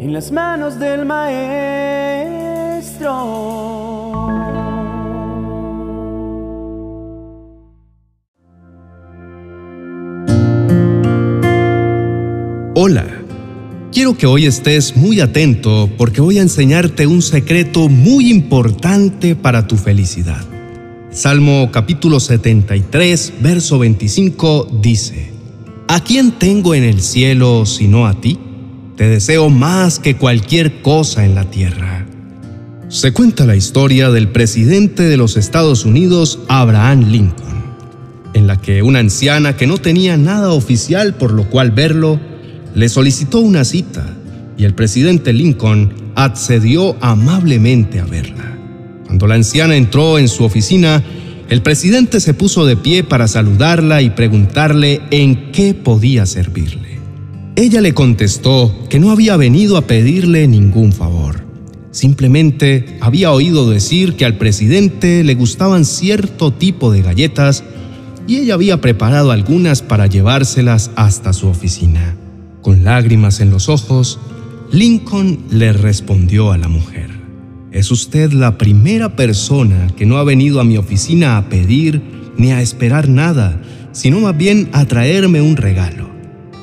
en las manos del maestro. Hola, quiero que hoy estés muy atento porque voy a enseñarte un secreto muy importante para tu felicidad. Salmo capítulo 73, verso 25 dice, ¿A quién tengo en el cielo sino a ti? Te deseo más que cualquier cosa en la tierra. Se cuenta la historia del presidente de los Estados Unidos, Abraham Lincoln, en la que una anciana que no tenía nada oficial por lo cual verlo, le solicitó una cita y el presidente Lincoln accedió amablemente a verla. Cuando la anciana entró en su oficina, el presidente se puso de pie para saludarla y preguntarle en qué podía servirle. Ella le contestó que no había venido a pedirle ningún favor. Simplemente había oído decir que al presidente le gustaban cierto tipo de galletas y ella había preparado algunas para llevárselas hasta su oficina. Con lágrimas en los ojos, Lincoln le respondió a la mujer. Es usted la primera persona que no ha venido a mi oficina a pedir ni a esperar nada, sino más bien a traerme un regalo.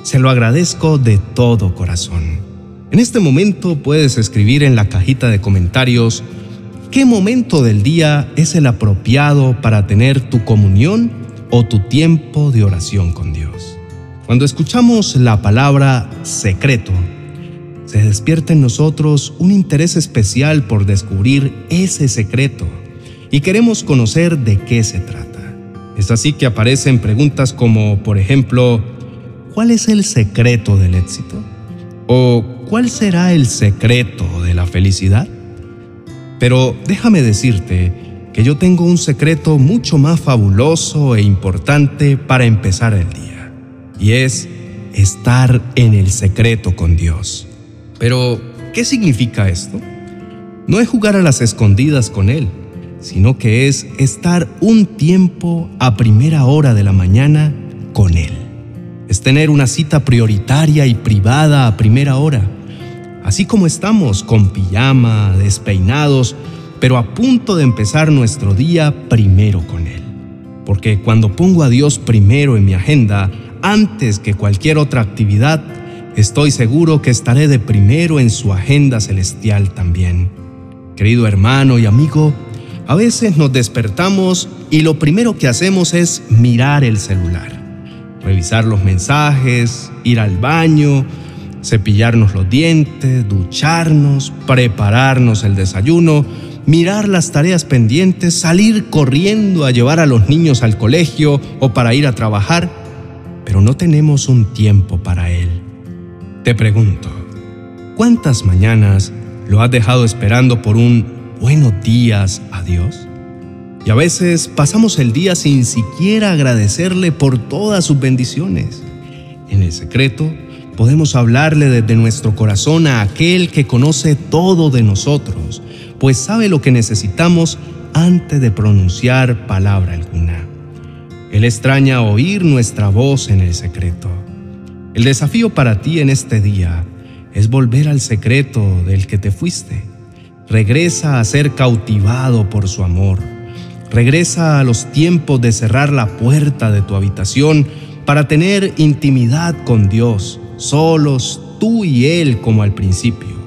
Se lo agradezco de todo corazón. En este momento puedes escribir en la cajita de comentarios qué momento del día es el apropiado para tener tu comunión o tu tiempo de oración con Dios. Cuando escuchamos la palabra secreto, se despierta en nosotros un interés especial por descubrir ese secreto y queremos conocer de qué se trata. Es así que aparecen preguntas como, por ejemplo, ¿cuál es el secreto del éxito? ¿O cuál será el secreto de la felicidad? Pero déjame decirte que yo tengo un secreto mucho más fabuloso e importante para empezar el día, y es estar en el secreto con Dios. Pero, ¿qué significa esto? No es jugar a las escondidas con Él, sino que es estar un tiempo a primera hora de la mañana con Él. Es tener una cita prioritaria y privada a primera hora, así como estamos con pijama, despeinados, pero a punto de empezar nuestro día primero con Él. Porque cuando pongo a Dios primero en mi agenda, antes que cualquier otra actividad, estoy seguro que estaré de primero en su agenda celestial también. Querido hermano y amigo, a veces nos despertamos y lo primero que hacemos es mirar el celular, revisar los mensajes, ir al baño, cepillarnos los dientes, ducharnos, prepararnos el desayuno, mirar las tareas pendientes, salir corriendo a llevar a los niños al colegio o para ir a trabajar, pero no tenemos un tiempo para Él. Te pregunto, ¿cuántas mañanas lo has dejado esperando por un buenos días a Dios? Y a veces pasamos el día sin siquiera agradecerle por todas sus bendiciones. En el secreto, podemos hablarle desde nuestro corazón a aquel que conoce todo de nosotros, pues sabe lo que necesitamos antes de pronunciar palabra alguna. Él extraña oír nuestra voz en el secreto. El desafío para ti en este día es volver al secreto del que te fuiste. Regresa a ser cautivado por su amor. Regresa a los tiempos de cerrar la puerta de tu habitación para tener intimidad con Dios, solos tú y Él como al principio.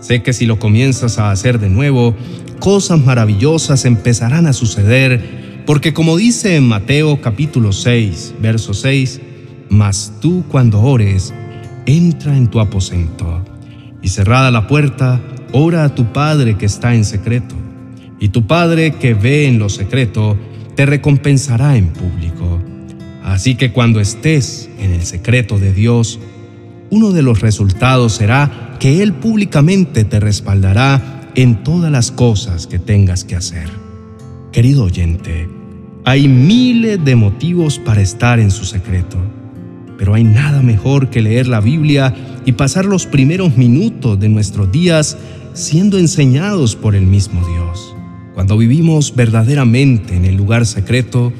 Sé que si lo comienzas a hacer de nuevo, cosas maravillosas empezarán a suceder, porque como dice en Mateo capítulo 6, verso 6, mas tú cuando ores, entra en tu aposento, y cerrada la puerta, ora a tu Padre que está en secreto, y tu Padre que ve en lo secreto, te recompensará en público. Así que cuando estés en el secreto de Dios, uno de los resultados será que Él públicamente te respaldará en todas las cosas que tengas que hacer. Querido oyente, hay miles de motivos para estar en su secreto pero hay nada mejor que leer la Biblia y pasar los primeros minutos de nuestros días siendo enseñados por el mismo Dios. Cuando vivimos verdaderamente en el lugar secreto,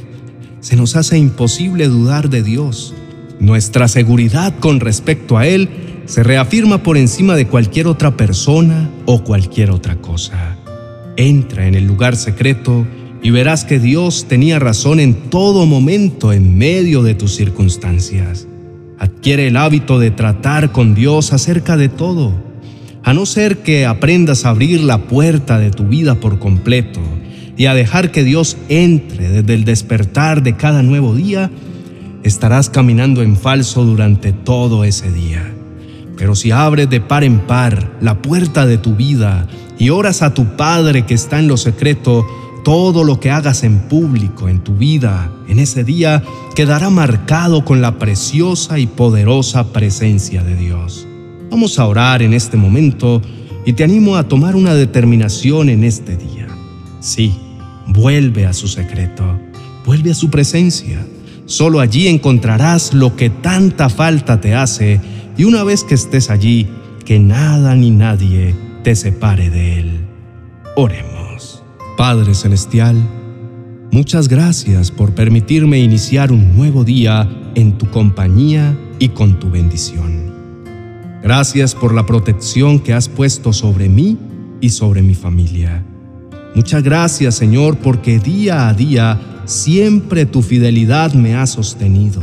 se nos hace imposible dudar de Dios. Nuestra seguridad con respecto a Él se reafirma por encima de cualquier otra persona o cualquier otra cosa. Entra en el lugar secreto y verás que Dios tenía razón en todo momento en medio de tus circunstancias. Adquiere el hábito de tratar con Dios acerca de todo, a no ser que aprendas a abrir la puerta de tu vida por completo y a dejar que Dios entre desde el despertar de cada nuevo día, estarás caminando en falso durante todo ese día. Pero si abres de par en par la puerta de tu vida y oras a tu Padre que está en lo secreto, todo lo que hagas en público en tu vida en ese día quedará marcado con la preciosa y poderosa presencia de Dios. Vamos a orar en este momento y te animo a tomar una determinación en este día. Sí, vuelve a su secreto, vuelve a su presencia. Solo allí encontrarás lo que tanta falta te hace y una vez que estés allí, que nada ni nadie te separe de Él. Oremos. Padre Celestial, muchas gracias por permitirme iniciar un nuevo día en tu compañía y con tu bendición. Gracias por la protección que has puesto sobre mí y sobre mi familia. Muchas gracias Señor porque día a día siempre tu fidelidad me ha sostenido.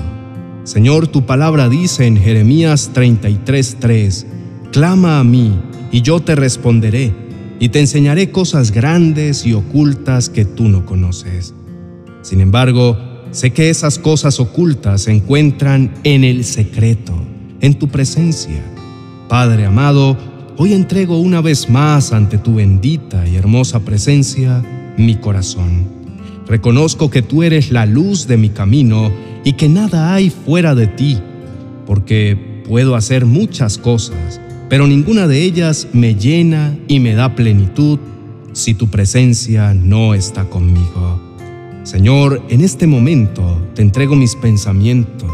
Señor, tu palabra dice en Jeremías 33:3, Clama a mí, y yo te responderé, y te enseñaré cosas grandes y ocultas que tú no conoces. Sin embargo, sé que esas cosas ocultas se encuentran en el secreto, en tu presencia. Padre amado, hoy entrego una vez más ante tu bendita y hermosa presencia mi corazón. Reconozco que tú eres la luz de mi camino y que nada hay fuera de ti, porque puedo hacer muchas cosas, pero ninguna de ellas me llena y me da plenitud si tu presencia no está conmigo. Señor, en este momento te entrego mis pensamientos,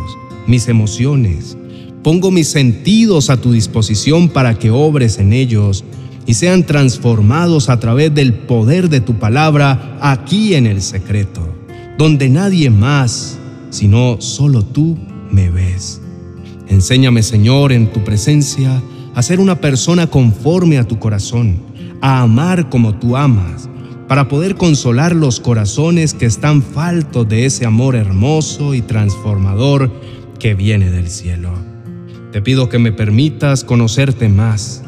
mis emociones, pongo mis sentidos a tu disposición para que obres en ellos y sean transformados a través del poder de tu palabra aquí en el secreto, donde nadie más sino solo tú me ves. Enséñame, Señor, en tu presencia, a ser una persona conforme a tu corazón, a amar como tú amas, para poder consolar los corazones que están faltos de ese amor hermoso y transformador que viene del cielo. Te pido que me permitas conocerte más.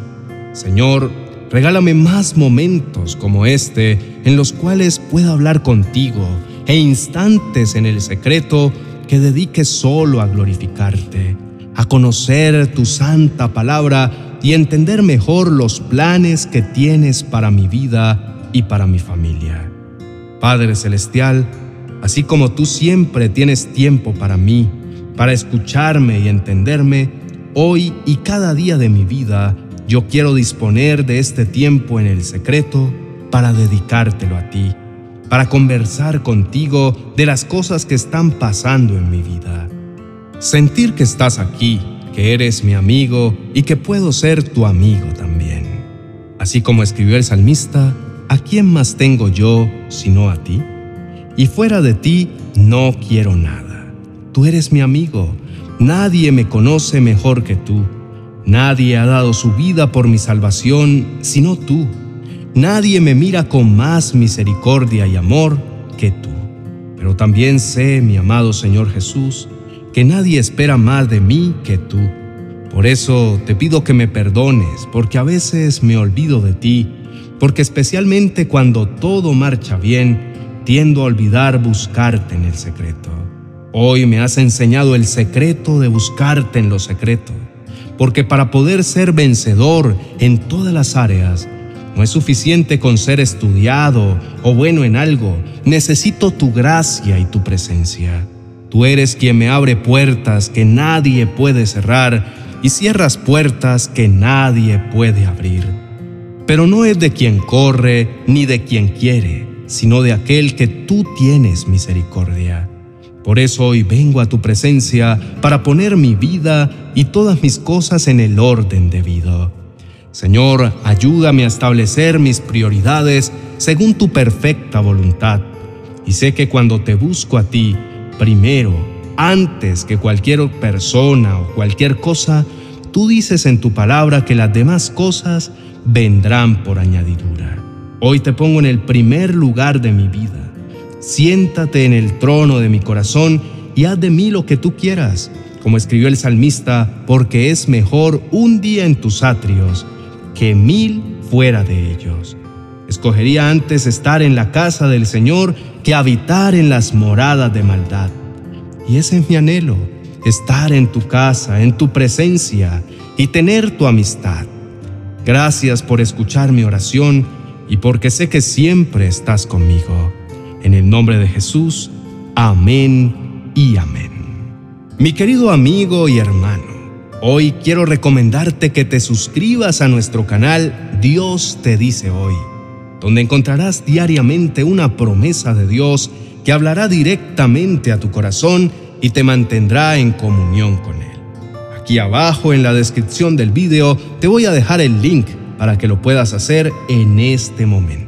Señor, regálame más momentos como este en los cuales pueda hablar contigo e instantes en el secreto que dediques solo a glorificarte, a conocer tu santa palabra y entender mejor los planes que tienes para mi vida y para mi familia. Padre Celestial, así como tú siempre tienes tiempo para mí, para escucharme y entenderme, hoy y cada día de mi vida, yo quiero disponer de este tiempo en el secreto para dedicártelo a ti para conversar contigo de las cosas que están pasando en mi vida. Sentir que estás aquí, que eres mi amigo y que puedo ser tu amigo también. Así como escribió el salmista, ¿a quién más tengo yo sino a ti? Y fuera de ti no quiero nada. Tú eres mi amigo. Nadie me conoce mejor que tú. Nadie ha dado su vida por mi salvación sino tú. Nadie me mira con más misericordia y amor que tú. Pero también sé, mi amado Señor Jesús, que nadie espera más de mí que tú. Por eso te pido que me perdones, porque a veces me olvido de ti, porque especialmente cuando todo marcha bien, tiendo a olvidar buscarte en el secreto. Hoy me has enseñado el secreto de buscarte en lo secreto, porque para poder ser vencedor en todas las áreas, no es suficiente con ser estudiado o bueno en algo. Necesito tu gracia y tu presencia. Tú eres quien me abre puertas que nadie puede cerrar y cierras puertas que nadie puede abrir. Pero no es de quien corre ni de quien quiere, sino de aquel que tú tienes misericordia. Por eso hoy vengo a tu presencia para poner mi vida y todas mis cosas en el orden debido Señor, ayúdame a establecer mis prioridades según tu perfecta voluntad. Y sé que cuando te busco a ti, primero, antes que cualquier persona o cualquier cosa, tú dices en tu palabra que las demás cosas vendrán por añadidura. Hoy te pongo en el primer lugar de mi vida. Siéntate en el trono de mi corazón y haz de mí lo que tú quieras, como escribió el salmista, porque es mejor un día en tus atrios que mil fuera de ellos. Escogería antes estar en la casa del Señor que habitar en las moradas de maldad. Y ese es mi anhelo, estar en tu casa, en tu presencia y tener tu amistad. Gracias por escuchar mi oración y porque sé que siempre estás conmigo. En el nombre de Jesús, amén y amén. Mi querido amigo y hermano, hoy quiero recomendarte que te suscribas a nuestro canal Dios te dice hoy, donde encontrarás diariamente una promesa de Dios que hablará directamente a tu corazón y te mantendrá en comunión con Él. Aquí abajo en la descripción del video te voy a dejar el link para que lo puedas hacer en este momento.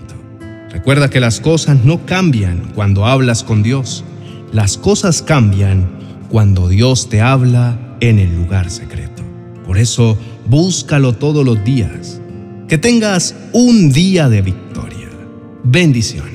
Recuerda que las cosas no cambian cuando hablas con Dios. Las cosas cambian cuando Dios te habla en el lugar secreto. Por eso, búscalo todos los días. Que tengas un día de victoria. Bendiciones.